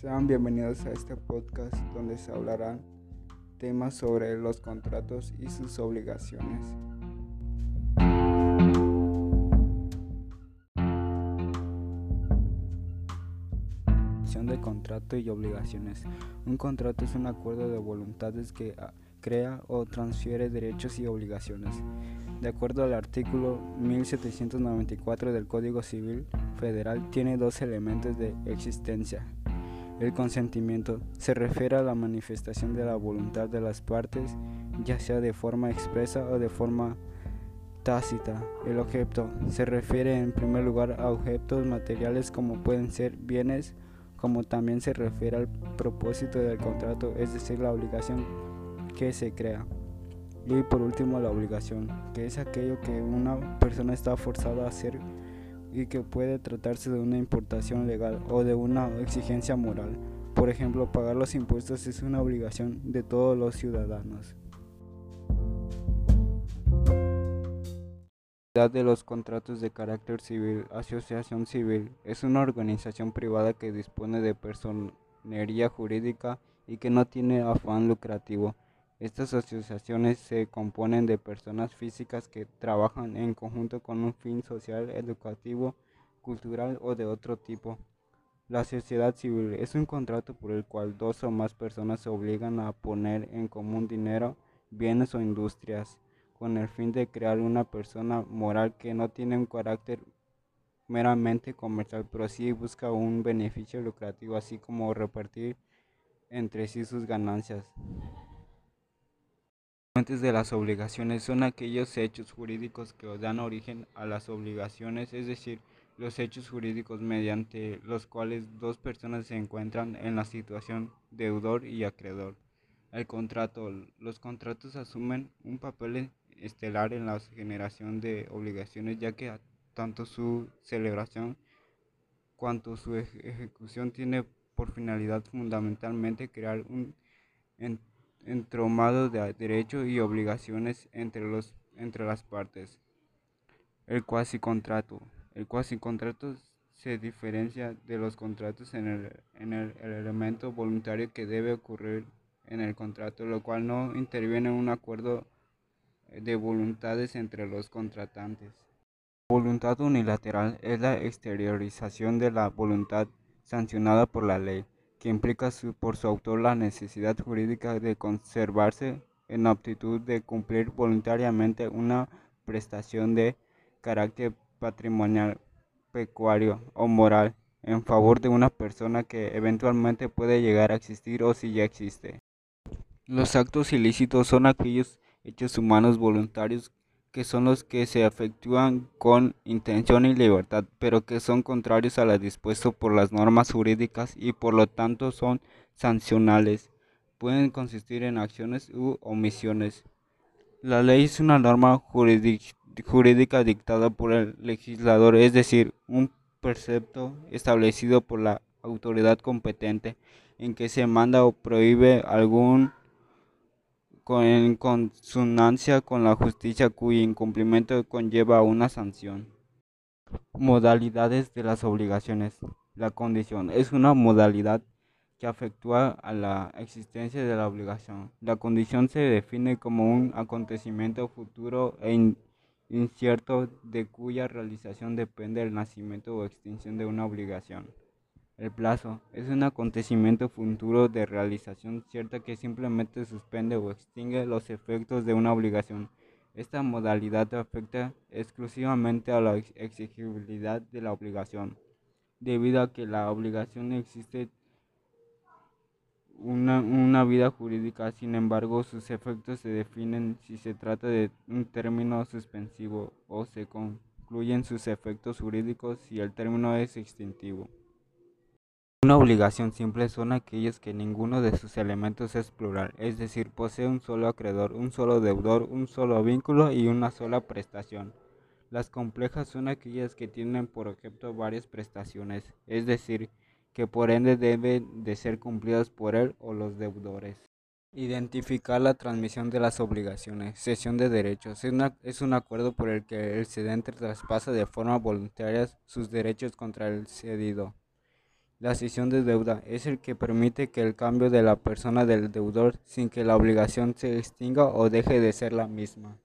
Sean bienvenidos a este podcast donde se hablarán temas sobre los contratos y sus obligaciones. de contrato y obligaciones. Un contrato es un acuerdo de voluntades que ah, crea o transfiere derechos y obligaciones. De acuerdo al artículo 1794 del Código Civil Federal, tiene dos elementos de existencia. El consentimiento se refiere a la manifestación de la voluntad de las partes, ya sea de forma expresa o de forma tácita. El objeto se refiere en primer lugar a objetos materiales como pueden ser bienes, como también se refiere al propósito del contrato, es decir, la obligación que se crea. Y por último, la obligación, que es aquello que una persona está forzada a hacer y que puede tratarse de una importación legal o de una exigencia moral. Por ejemplo, pagar los impuestos es una obligación de todos los ciudadanos. de los contratos de carácter civil. Asociación civil es una organización privada que dispone de personería jurídica y que no tiene afán lucrativo. Estas asociaciones se componen de personas físicas que trabajan en conjunto con un fin social, educativo, cultural o de otro tipo. La sociedad civil es un contrato por el cual dos o más personas se obligan a poner en común dinero, bienes o industrias, con el fin de crear una persona moral que no tiene un carácter meramente comercial, pero sí busca un beneficio lucrativo, así como repartir entre sí sus ganancias fuentes de las obligaciones son aquellos hechos jurídicos que dan origen a las obligaciones, es decir, los hechos jurídicos mediante los cuales dos personas se encuentran en la situación deudor y acreedor. El contrato. Los contratos asumen un papel estelar en la generación de obligaciones ya que tanto su celebración cuanto su ejecución tiene por finalidad fundamentalmente crear un entromado de derechos y obligaciones entre, los, entre las partes. El cuasi contrato. El cuasi contrato se diferencia de los contratos en, el, en el, elemento voluntario que debe ocurrir en el contrato, lo cual no interviene en un acuerdo de voluntades entre los contratantes. Voluntad unilateral es la exteriorización de la voluntad sancionada por la ley que implica por su autor la necesidad jurídica de conservarse en aptitud de cumplir voluntariamente una prestación de carácter patrimonial, pecuario o moral en favor de una persona que eventualmente puede llegar a existir o si ya existe. Los actos ilícitos son aquellos hechos humanos voluntarios que son los que se efectúan con intención y libertad, pero que son contrarios a lo dispuesto por las normas jurídicas y por lo tanto son sancionales. Pueden consistir en acciones u omisiones. La ley es una norma jurídica dictada por el legislador, es decir, un precepto establecido por la autoridad competente en que se manda o prohíbe algún en consonancia con la justicia cuyo incumplimiento conlleva una sanción. Modalidades de las obligaciones. La condición es una modalidad que afectúa a la existencia de la obligación. La condición se define como un acontecimiento futuro e incierto de cuya realización depende el nacimiento o extinción de una obligación. El plazo es un acontecimiento futuro de realización cierta que simplemente suspende o extingue los efectos de una obligación. Esta modalidad afecta exclusivamente a la exigibilidad de la obligación, debido a que la obligación existe una, una, vida jurídica, sin embargo sus efectos se definen si se trata de un término suspensivo o se concluyen sus efectos jurídicos si el término es extintivo. Una obligación simple son aquellas que ninguno de sus elementos es plural, es decir, posee un solo acreedor, un solo deudor, un solo vínculo y una sola prestación. Las complejas son aquellas que tienen por objeto varias prestaciones, es decir, que por ende deben de ser cumplidas por él o los deudores. Identificar la transmisión de las obligaciones. Cesión de derechos. Es, es, un acuerdo por el que el cedente traspasa de forma voluntaria sus derechos contra el cedido La cesión de deuda es el que permite que el cambio de la persona del deudor sin que la obligación se extinga o deje de ser la misma.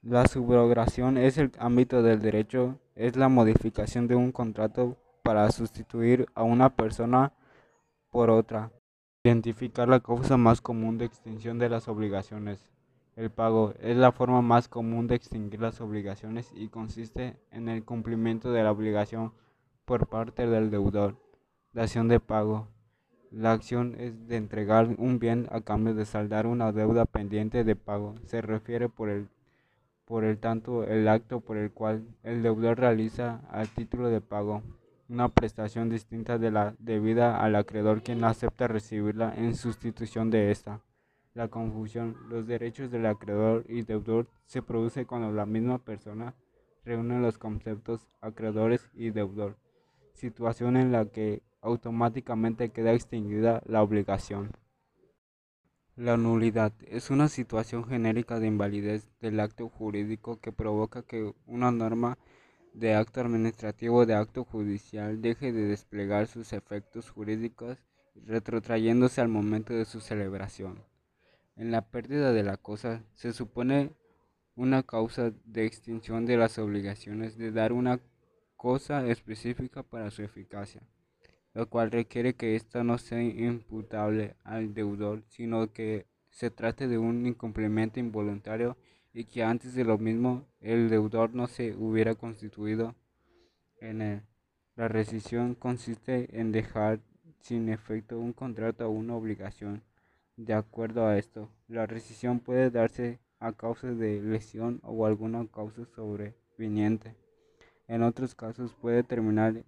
La subrogación es el ámbito del derecho, es la modificación de un contrato para sustituir a una persona por otra. Identificar la causa más común de extinción de las obligaciones. El pago es la forma más común de extinguir las obligaciones y consiste en el cumplimiento de la obligación por parte del deudor. La acción de pago. La acción es de entregar un bien a cambio de saldar una deuda pendiente de pago. Se refiere por el por el tanto el acto por el cual el deudor realiza a título de pago una prestación distinta de la debida al acreedor quien acepta recibirla en sustitución de esta. La confusión, los derechos del acreedor y deudor se produce cuando la misma persona reúne los conceptos acreedores y deudor, situación en la que automáticamente queda extinguida la obligación. La nulidad es una situación genérica de invalidez del acto jurídico que provoca que una norma de acto administrativo o de acto judicial deje de desplegar sus efectos jurídicos retrotrayéndose al momento de su celebración. En la pérdida de la cosa se supone una causa de extinción de las obligaciones de dar una cosa específica para su eficacia lo cual requiere que ésta no sea imputable al deudor, sino que se trate de un incumplimiento involuntario y que antes de lo mismo el deudor no se hubiera constituido en él. La rescisión consiste en dejar sin efecto un contrato o una obligación. De acuerdo a esto, la rescisión puede darse a causa de lesión o alguna causa sobreviniente. En otros casos puede terminar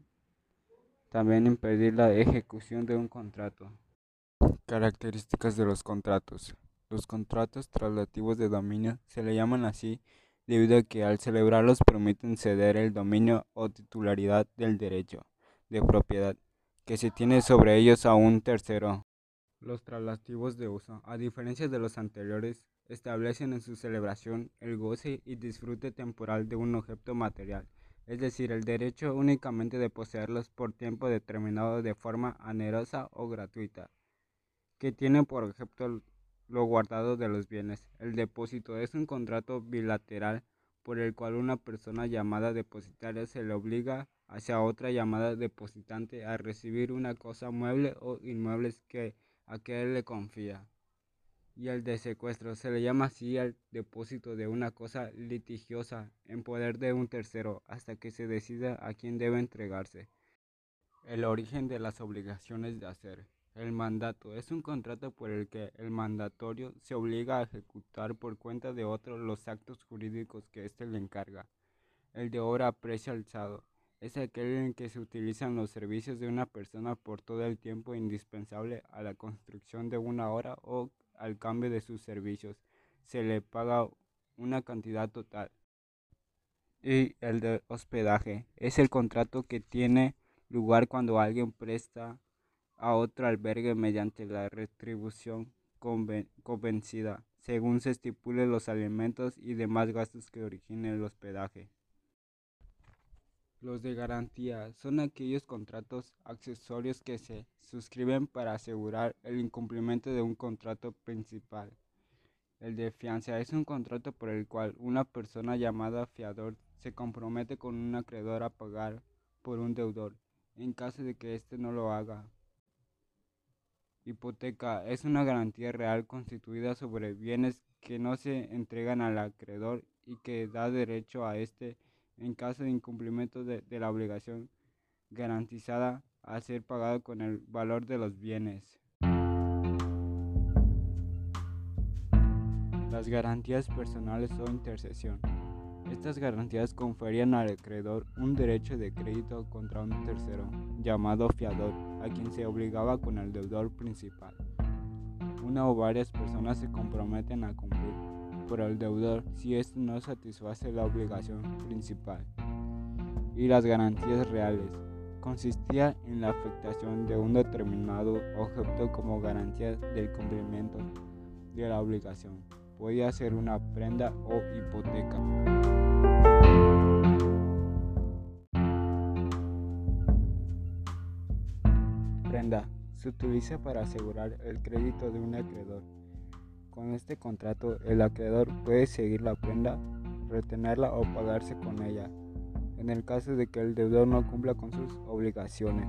también impedir la ejecución de un contrato. Características de los contratos. Los contratos traslativos de dominio se le llaman así debido a que al celebrarlos permiten ceder el dominio o titularidad del derecho de propiedad que se tiene sobre ellos a un tercero. Los traslativos de uso, a diferencia de los anteriores, establecen en su celebración el goce y disfrute temporal de un objeto material es decir, el derecho únicamente de poseerlos por tiempo determinado de forma anerosa o gratuita, que tiene por objeto lo guardado de los bienes. El depósito es un contrato bilateral por el cual una persona llamada depositaria se le obliga hacia otra llamada depositante a recibir una cosa mueble o inmuebles que a que él le confía y el de secuestro. Se le llama así al depósito de una cosa litigiosa en poder de un tercero hasta que se decida a quién debe entregarse. El origen de las obligaciones de hacer. El mandato es un contrato por el que el mandatorio se obliga a ejecutar por cuenta de otro los actos jurídicos que éste le encarga. El de obra a precio alzado es aquel en que se utilizan los servicios de una persona por todo el tiempo indispensable a la construcción de una obra o al cambio de sus servicios. Se le paga una cantidad total. Y el de hospedaje es el contrato que tiene lugar cuando alguien presta a otro albergue mediante la retribución convencida, según se estipule los alimentos y demás gastos que origine el hospedaje. Los de garantía son aquellos contratos accesorios que se suscriben para asegurar el incumplimiento de un contrato principal. El de fianza es un contrato por el cual una persona llamada fiador se compromete con un acreedor a pagar por un deudor en caso de que éste no lo haga. Hipoteca es una garantía real constituida sobre bienes que no se entregan al acreedor y que da derecho a éste en caso de incumplimiento de, la obligación garantizada a ser pagado con el valor de los bienes. Las garantías personales o intercesión. Estas garantías conferían al acreedor un derecho de crédito contra un tercero, llamado fiador, a quien se obligaba con el deudor principal. Una o varias personas se comprometen a cumplir por el deudor si éste no satisface la obligación principal. Y las garantías reales consistía en la afectación de un determinado objeto como garantía del cumplimiento de la obligación. Podía ser una prenda o hipoteca. prenda se utiliza para asegurar el crédito de un acreedor. Con este contrato, el acreedor puede seguir la prenda, retenerla o pagarse con ella, en el caso de que el deudor no cumpla con sus obligaciones.